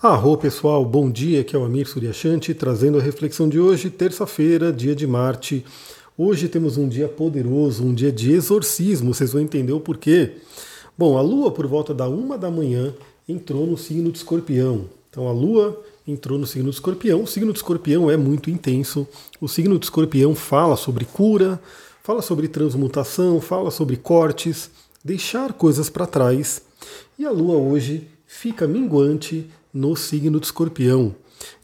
Arro pessoal, bom dia, aqui é o Amir Suryashanti trazendo a reflexão de hoje, terça-feira, dia de Marte. Hoje temos um dia poderoso, um dia de exorcismo, vocês vão entender o porquê. Bom, a Lua, por volta da uma da manhã, entrou no signo de escorpião. Então a Lua entrou no signo de escorpião. O signo de escorpião é muito intenso. O signo de escorpião fala sobre cura, fala sobre transmutação, fala sobre cortes, deixar coisas para trás. E a Lua hoje fica minguante no signo de escorpião.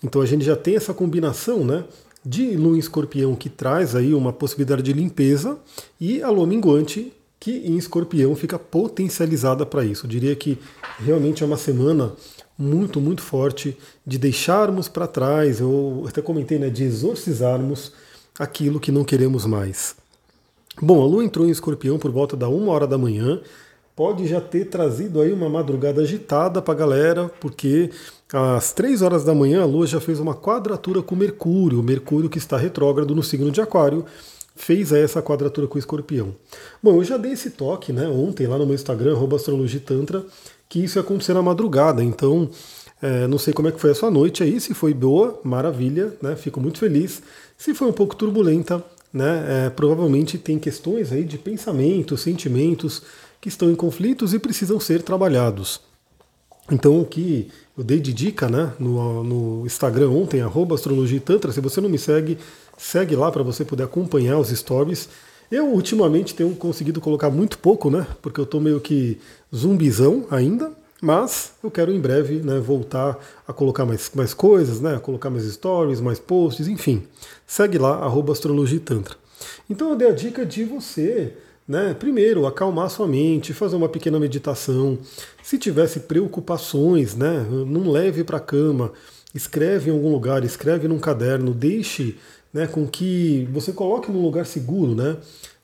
Então a gente já tem essa combinação né, de lua em escorpião que traz aí uma possibilidade de limpeza e a lua minguante que em escorpião fica potencializada para isso. Eu diria que realmente é uma semana muito, muito forte de deixarmos para trás, eu até comentei, né, de exorcizarmos aquilo que não queremos mais. Bom, a lua entrou em escorpião por volta da uma hora da manhã, pode já ter trazido aí uma madrugada agitada para a galera, porque às três horas da manhã a Lua já fez uma quadratura com Mercúrio, Mercúrio que está retrógrado no signo de Aquário, fez aí essa quadratura com o Escorpião. Bom, eu já dei esse toque, né, ontem lá no meu Instagram, astrologitantra, que isso ia acontecer na madrugada, então é, não sei como é que foi a sua noite aí, se foi boa, maravilha, né, fico muito feliz. Se foi um pouco turbulenta, né, é, provavelmente tem questões aí de pensamentos, sentimentos, que estão em conflitos e precisam ser trabalhados. Então, o que eu dei de dica né, no, no Instagram ontem, arroba astrologia tantra, se você não me segue, segue lá para você poder acompanhar os stories. Eu ultimamente tenho conseguido colocar muito pouco, né? Porque eu estou meio que zumbizão ainda, mas eu quero em breve né, voltar a colocar mais, mais coisas, né? A colocar mais stories, mais posts, enfim. Segue lá, arroba astrologia tantra. Então eu dei a dica de você né? Primeiro, acalmar sua mente, fazer uma pequena meditação. Se tivesse preocupações, né? não leve para a cama, escreve em algum lugar, escreve num caderno, deixe né, com que você coloque num lugar seguro, né?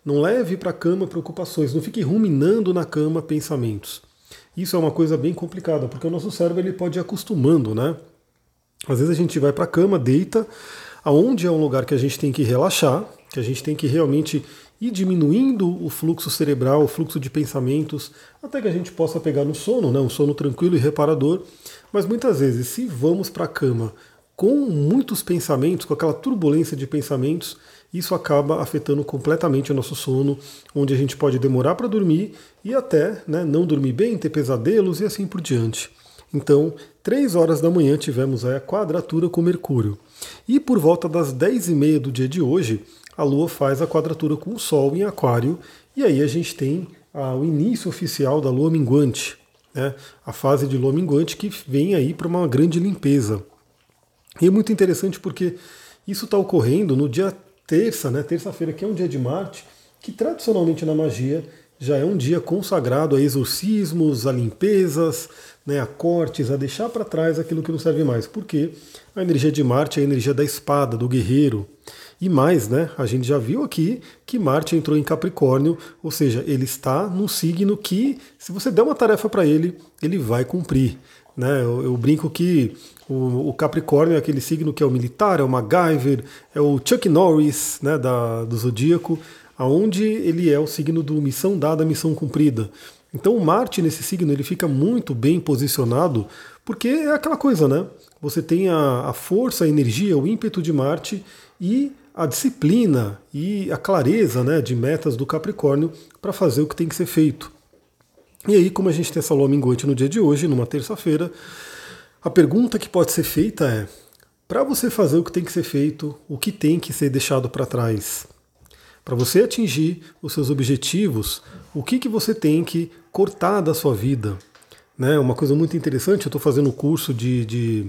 Não leve para a cama preocupações, não fique ruminando na cama pensamentos. Isso é uma coisa bem complicada, porque o nosso cérebro ele pode ir acostumando, né? Às vezes a gente vai para a cama, deita, aonde é um lugar que a gente tem que relaxar, que a gente tem que realmente ir diminuindo o fluxo cerebral, o fluxo de pensamentos, até que a gente possa pegar no sono, né, um sono tranquilo e reparador. Mas muitas vezes, se vamos para a cama com muitos pensamentos, com aquela turbulência de pensamentos, isso acaba afetando completamente o nosso sono, onde a gente pode demorar para dormir e até né, não dormir bem, ter pesadelos e assim por diante. Então, três horas da manhã tivemos a quadratura com Mercúrio. E por volta das 10 e meia do dia de hoje, a Lua faz a quadratura com o Sol em Aquário, e aí a gente tem ah, o início oficial da Lua minguante, né? a fase de Lua minguante que vem aí para uma grande limpeza. E é muito interessante porque isso está ocorrendo no dia terça, né? terça-feira, que é um dia de Marte, que tradicionalmente na magia já é um dia consagrado a exorcismos, a limpezas, né, a cortes, a deixar para trás aquilo que não serve mais. Porque a energia de Marte é a energia da espada, do guerreiro. E mais, né? A gente já viu aqui que Marte entrou em Capricórnio, ou seja, ele está num signo que, se você der uma tarefa para ele, ele vai cumprir. Né? Eu, eu brinco que o, o, Capricórnio é aquele signo que é o militar, é o MacGyver, é o Chuck Norris né, da, do zodíaco, aonde ele é o signo do missão dada, missão cumprida. Então o Marte nesse signo ele fica muito bem posicionado, porque é aquela coisa, né? Você tem a, a força, a energia, o ímpeto de Marte e a disciplina e a clareza né, de metas do Capricórnio para fazer o que tem que ser feito. E aí, como a gente tem essa lua minguante no dia de hoje, numa terça-feira, a pergunta que pode ser feita é: para você fazer o que tem que ser feito, o que tem que ser deixado para trás? Para você atingir os seus objetivos, o que, que você tem que cortar da sua vida? Né, uma coisa muito interessante, eu estou fazendo um curso de, de,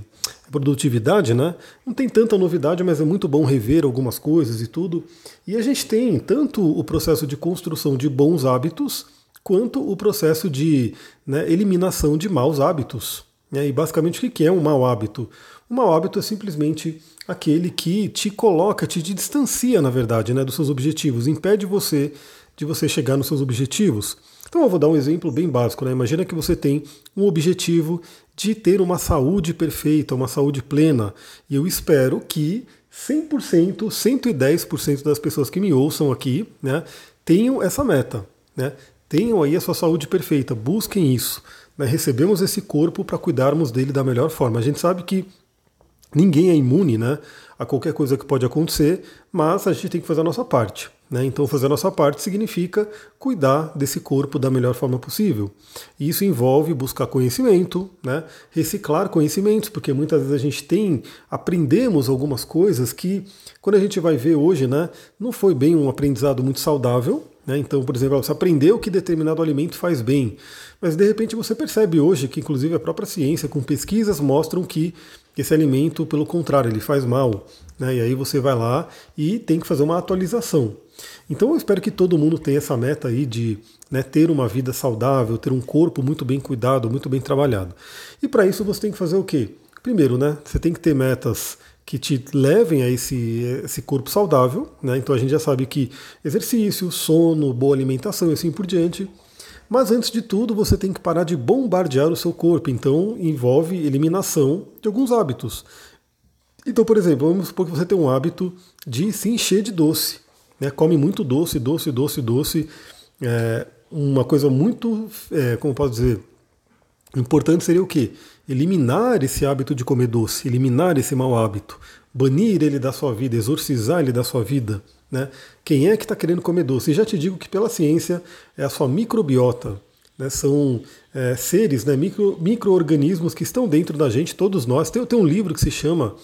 produtividade, né? Não tem tanta novidade, mas é muito bom rever algumas coisas e tudo. E a gente tem tanto o processo de construção de bons hábitos, quanto o processo de né, eliminação de maus hábitos. Né? E basicamente o que é um mau hábito? Um mau hábito é simplesmente aquele que te coloca, te distancia, na verdade, né, dos seus objetivos, impede você de você chegar nos seus objetivos. Então eu vou dar um exemplo bem básico. Né? Imagina que você tem um objetivo de ter uma saúde perfeita, uma saúde plena. E eu espero que 100%, 110% das pessoas que me ouçam aqui né, tenham essa meta. Né? Tenham aí a sua saúde perfeita, busquem isso. né, recebemos esse corpo para cuidarmos dele da melhor forma. A gente sabe que ninguém é imune né, a qualquer coisa que pode acontecer, mas a gente tem que fazer a nossa parte. Né? Então, fazer a nossa parte significa cuidar desse corpo da melhor forma possível. E isso envolve buscar conhecimento, né? reciclar conhecimentos, porque muitas vezes a gente tem, aprendemos algumas coisas que, quando a gente vai ver hoje, né, não foi bem um aprendizado muito saudável. Né? Então, por exemplo, você aprendeu que determinado alimento faz bem, mas de repente você percebe hoje que, inclusive, a própria ciência, com pesquisas, mostram que esse alimento, pelo contrário, ele faz mal. Né? E aí você vai lá e tem que fazer uma atualização. Então eu espero que todo mundo tenha essa meta aí de né, ter uma vida saudável, ter um corpo muito bem cuidado, muito bem trabalhado. E para isso você tem que fazer o quê? Primeiro, né, você tem que ter metas que te levem a esse, esse corpo saudável. Né? Então a gente já sabe que exercício, sono, boa alimentação e assim por diante. Mas antes de tudo, você tem que parar de bombardear o seu corpo. Então envolve eliminação de alguns hábitos. Então, por exemplo, vamos supor que você tem um hábito de se encher de doce né, come muito doce, doce, doce, doce. É, uma coisa muito, é, como posso dizer, importante seria o quê? Eliminar esse hábito de comer doce, eliminar esse mau hábito, banir ele da sua vida, exorcizar ele da sua vida. Né? Quem é que está querendo comer doce? E já te digo que pela ciência é a sua microbiota. Né? São é, seres, né? Micro, micro-organismos que estão dentro da gente, todos nós. Tem, tem um livro que se chama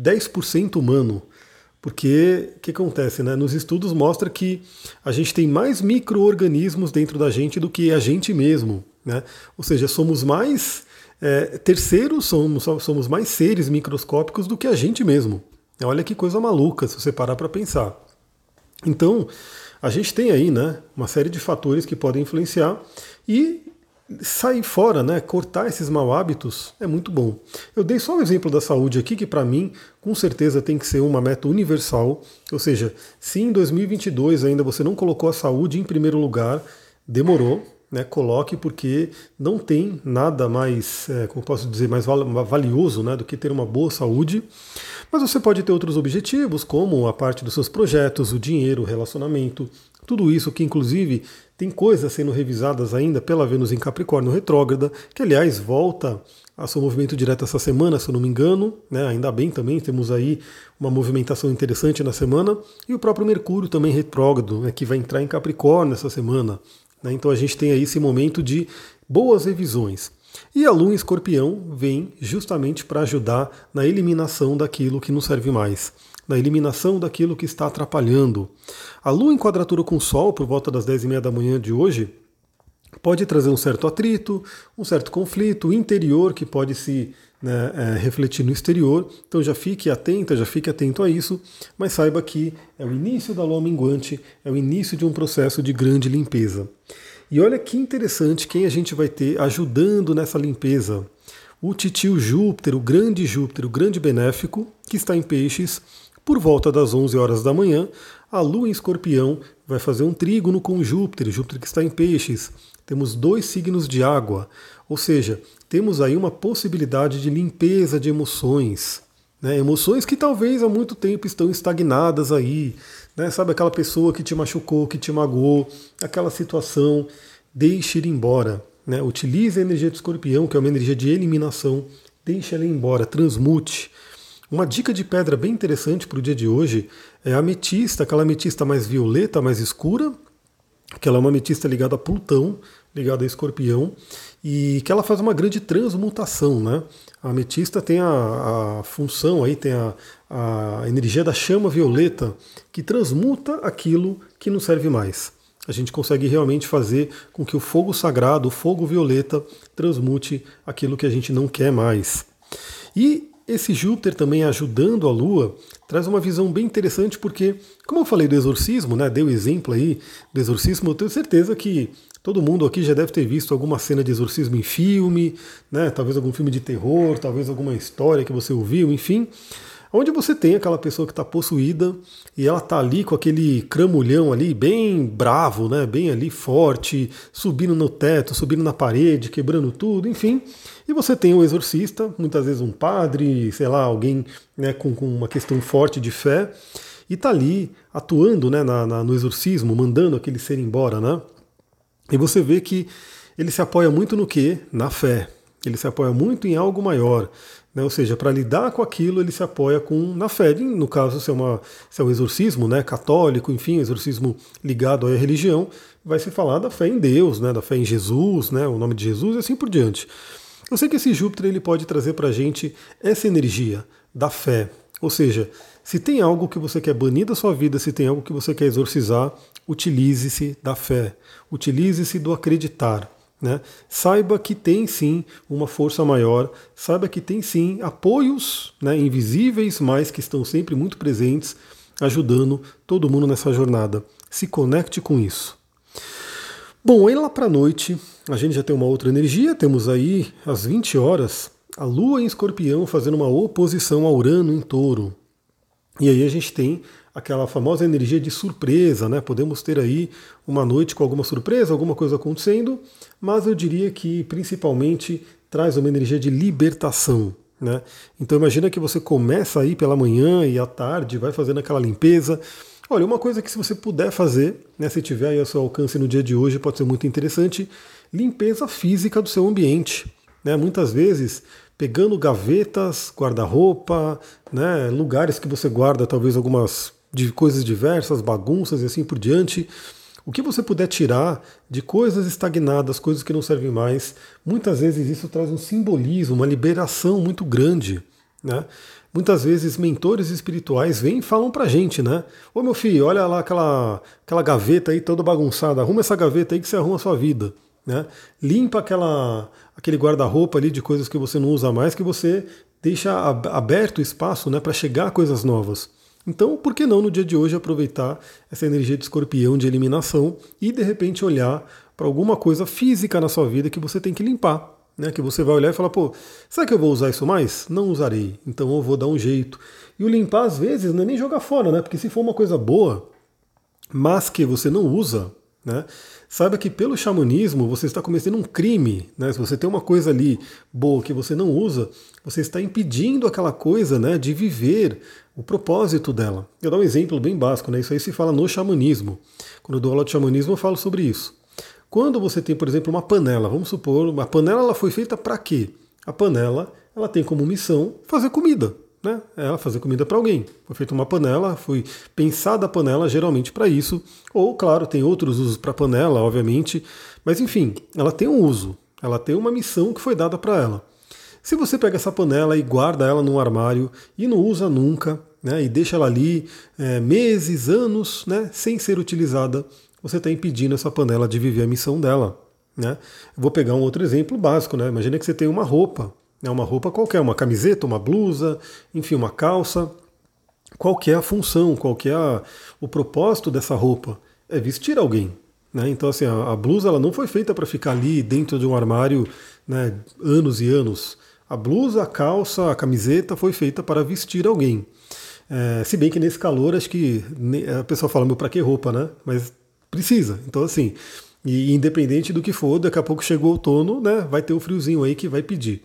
10% Humano. Porque o que acontece, né? Nos estudos mostra que a gente tem mais micro-organismos dentro da gente do que a gente mesmo. Né? Ou seja, somos mais é, terceiros, somos, somos mais seres microscópicos do que a gente mesmo. Olha que coisa maluca se você parar para pensar. Então, a gente tem aí né, uma série de fatores que podem influenciar e sair fora, né, cortar esses mau hábitos é muito bom. Eu dei só um exemplo da saúde aqui, que para mim, com certeza tem que ser uma meta universal. Ou seja, se em 2022 ainda você não colocou a saúde em primeiro lugar, demorou, né, coloque porque não tem nada mais, é, como posso dizer, mais valioso né, do que ter uma boa saúde. Mas você pode ter outros objetivos, como a parte dos seus projetos, o dinheiro, o relacionamento, tudo isso que inclusive tem coisas sendo revisadas ainda pela Vênus em Capricórnio retrógrada, que aliás volta a seu movimento direto essa semana, se eu não me engano, né? ainda bem também, temos aí uma movimentação interessante na semana, e o próprio Mercúrio também retrógrado, né? que vai entrar em Capricórnio essa semana. Né? Então a gente tem aí esse momento de boas revisões. E a Lua em Escorpião vem justamente para ajudar na eliminação daquilo que não serve mais na eliminação daquilo que está atrapalhando. A Lua em quadratura com o Sol, por volta das 10 e meia da manhã de hoje, pode trazer um certo atrito, um certo conflito interior que pode se né, é, refletir no exterior. Então já fique atenta, já fique atento a isso, mas saiba que é o início da lua minguante, é o início de um processo de grande limpeza. E olha que interessante quem a gente vai ter ajudando nessa limpeza. O titio Júpiter, o grande Júpiter, o grande benéfico, que está em peixes, por volta das 11 horas da manhã, a Lua em Escorpião vai fazer um trígono com Júpiter, Júpiter que está em Peixes. Temos dois signos de água, ou seja, temos aí uma possibilidade de limpeza de emoções. Né? Emoções que talvez há muito tempo estão estagnadas aí. Né? Sabe aquela pessoa que te machucou, que te magoou, aquela situação, deixe ir embora. Né? Utilize a energia do escorpião, que é uma energia de eliminação, deixe ela ir embora, transmute. Uma dica de pedra bem interessante para o dia de hoje é a ametista, aquela ametista mais violeta, mais escura, que ela é uma ametista ligada a Plutão, ligada a Escorpião, e que ela faz uma grande transmutação, né? A ametista tem a, a função aí, tem a, a energia da chama violeta que transmuta aquilo que não serve mais. A gente consegue realmente fazer com que o fogo sagrado, o fogo violeta, transmute aquilo que a gente não quer mais. E esse Júpiter também ajudando a Lua traz uma visão bem interessante porque, como eu falei do exorcismo, né, deu exemplo aí do exorcismo, eu tenho certeza que todo mundo aqui já deve ter visto alguma cena de exorcismo em filme, né, talvez algum filme de terror, talvez alguma história que você ouviu, enfim onde você tem aquela pessoa que está possuída e ela está ali com aquele cramulhão ali, bem bravo, né, bem ali forte, subindo no teto, subindo na parede, quebrando tudo, enfim. E você tem o exorcista, muitas vezes um padre, sei lá, alguém né, com, com uma questão forte de fé, e está ali atuando né, na, na, no exorcismo, mandando aquele ser embora, né? E você vê que ele se apoia muito no que? Na fé. Ele se apoia muito em algo maior. Né? Ou seja, para lidar com aquilo, ele se apoia com na fé. No caso, se é, uma, se é um exorcismo né? católico, enfim, exorcismo ligado à religião, vai se falar da fé em Deus, né? da fé em Jesus, né? o nome de Jesus e assim por diante. Eu sei que esse Júpiter ele pode trazer para a gente essa energia da fé. Ou seja, se tem algo que você quer banir da sua vida, se tem algo que você quer exorcizar, utilize-se da fé, utilize-se do acreditar. Né? Saiba que tem sim uma força maior, saiba que tem sim apoios né, invisíveis, mas que estão sempre muito presentes, ajudando todo mundo nessa jornada. Se conecte com isso. Bom, aí lá para a noite, a gente já tem uma outra energia, temos aí às 20 horas a Lua em Escorpião fazendo uma oposição a Urano em Touro. E aí a gente tem aquela famosa energia de surpresa, né? Podemos ter aí uma noite com alguma surpresa, alguma coisa acontecendo, mas eu diria que principalmente traz uma energia de libertação. Né? Então imagina que você começa aí pela manhã e à tarde vai fazendo aquela limpeza. Olha, uma coisa que se você puder fazer, né, se tiver aí ao seu alcance no dia de hoje, pode ser muito interessante, limpeza física do seu ambiente. Né? Muitas vezes pegando gavetas, guarda-roupa, né, lugares que você guarda talvez algumas de coisas diversas, bagunças e assim por diante. O que você puder tirar de coisas estagnadas, coisas que não servem mais, muitas vezes isso traz um simbolismo, uma liberação muito grande. Né? Muitas vezes mentores espirituais vêm e falam pra gente, né? Ô meu filho, olha lá aquela, aquela gaveta aí toda bagunçada, arruma essa gaveta aí que você arruma a sua vida. Né? Limpa aquela, aquele guarda-roupa ali de coisas que você não usa mais, que você deixa aberto espaço né, para chegar coisas novas. Então, por que não no dia de hoje aproveitar essa energia de escorpião de eliminação e de repente olhar para alguma coisa física na sua vida que você tem que limpar? Né, que você vai olhar e falar, pô, será que eu vou usar isso mais? Não usarei, então eu vou dar um jeito. E o limpar, às vezes, não é nem jogar fora, né? Porque se for uma coisa boa, mas que você não usa, né? Saiba que pelo xamanismo você está cometendo um crime. Né? Se você tem uma coisa ali boa que você não usa, você está impedindo aquela coisa né, de viver o propósito dela. Eu dou um exemplo bem básico, né? isso aí se fala no xamanismo. Quando eu dou aula de xamanismo, eu falo sobre isso. Quando você tem, por exemplo, uma panela, vamos supor, uma panela ela foi feita para quê? A panela ela tem como missão fazer comida né, ela fazer comida para alguém. Foi feita uma panela, foi pensada a panela geralmente para isso, ou claro, tem outros usos para panela, obviamente, mas enfim, ela tem um uso, ela tem uma missão que foi dada para ela. Se você pega essa panela e guarda ela num armário e não usa nunca, né, e deixa ela ali é, meses, anos, né, sem ser utilizada, você está impedindo essa panela de viver a missão dela. Né? vou pegar um outro exemplo básico. Né? Imagina que você tem uma roupa. É uma roupa qualquer, uma camiseta, uma blusa, enfim, uma calça. Qual é a função, qual é a, o propósito dessa roupa? É vestir alguém. Né? Então, assim, a, a, blusa ela não foi feita para ficar ali dentro de um armário né, anos e anos. A blusa, a calça, a camiseta foi feita para vestir alguém. É, se bem que nesse calor, acho que a pessoa fala, meu, para que roupa, né? Mas precisa. Então, assim, e independente do que for, daqui a pouco chegou o outono, né? Vai ter o friozinho aí que vai pedir.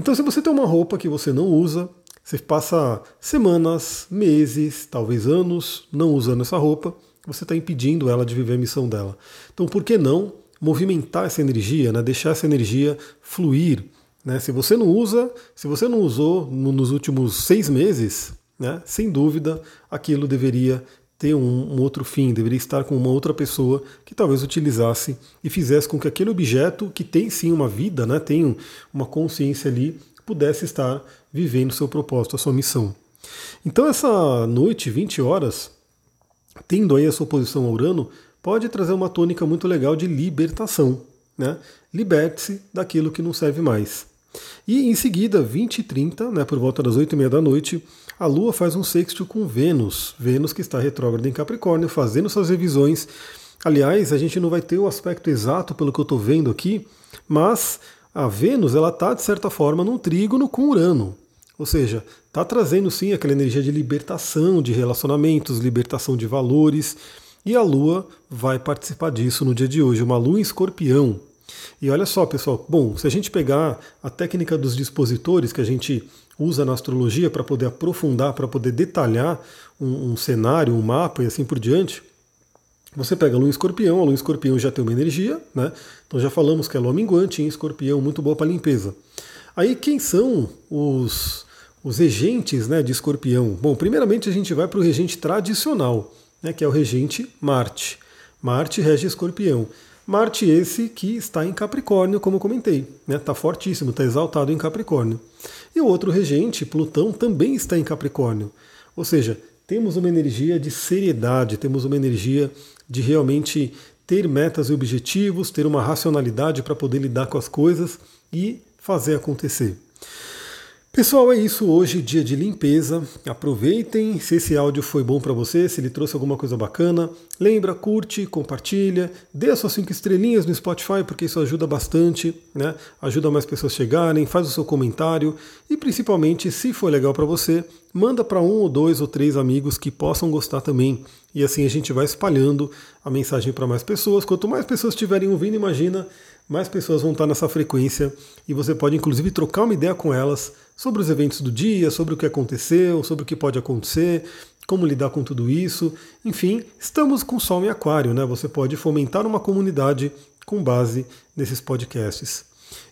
Então, se você tem uma roupa que você não usa, você passa semanas, meses, talvez anos não usando essa roupa, você está impedindo ela de viver a missão dela. Então, por que não movimentar essa energia, né? deixar essa energia fluir? Né? Se você não usa, se você não usou nos últimos seis meses, né? sem dúvida aquilo deveria ter um, um, outro fim, deveria estar com uma outra pessoa que talvez utilizasse e fizesse com que aquele objeto, que tem sim uma vida, né, tem uma consciência ali, pudesse estar vivendo seu propósito, a sua missão. Então essa noite, 20 horas, tendo aí a sua posição a Urano, pode trazer uma tônica muito legal de libertação. Né? Liberte-se daquilo que não serve mais. E em seguida, 20 e 30, né, por volta das 8 e meia da noite, a Lua faz um sextil com Vênus. Vênus que está retrógrada em Capricórnio, fazendo suas revisões. Aliás, a gente não vai ter o aspecto exato pelo que eu estou vendo aqui, mas a Vênus ela está, de certa forma, num trígono com Urano. Ou seja, está trazendo sim aquela energia de libertação de relacionamentos, libertação de valores. E a Lua vai participar disso no dia de hoje, uma Lua em escorpião. E olha só, pessoal, bom, se a gente pegar a técnica dos dispositores que a gente usa na astrologia para poder aprofundar, para poder detalhar um, um, cenário, um mapa e assim por diante, Você pega a lua em escorpião, a lua em escorpião já tem uma energia, né? Então já falamos que é lua minguante em escorpião, muito boa para limpeza. Aí quem são os, os regentes né, de escorpião? Bom, primeiramente a gente vai para o regente tradicional, né, que é o regente Marte. Marte rege escorpião. Marte esse que está em Capricórnio, como comentei, está né? Tá fortíssimo, está exaltado em Capricórnio. E o outro regente, Plutão, também está em Capricórnio. Ou seja, temos uma energia de seriedade, temos uma energia de realmente ter metas e objetivos, ter uma racionalidade para poder lidar com as coisas e fazer acontecer. Pessoal, é isso hoje, dia de limpeza. Aproveitem se esse áudio foi bom para você, se ele trouxe alguma coisa bacana. Lembra, curte, compartilha, dê as suas cinco estrelinhas no Spotify, porque isso ajuda bastante, né? Ajuda mais pessoas a chegarem, faz o seu comentário e principalmente, se for legal para você, manda para um ou dois ou três amigos que possam gostar também. E assim a gente vai espalhando a mensagem para mais pessoas. Quanto mais pessoas estiverem ouvindo, imagina, mais pessoas vão estar nessa frequência e você pode inclusive trocar uma ideia com elas sobre os eventos do dia, sobre o que aconteceu, sobre o que pode acontecer, como lidar com tudo isso. Enfim, estamos com Sol em Aquário, né? Você pode fomentar uma comunidade com base nesses podcasts.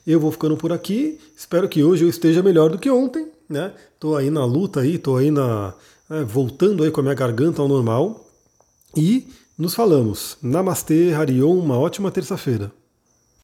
Eu vou ficando por aqui. Espero que hoje eu esteja melhor do que ontem, né? Tô aí na luta aí, tô aí na é, voltando aí com a minha garganta ao normal. E nos falamos. Namastê, Harion, uma ótima terça-feira.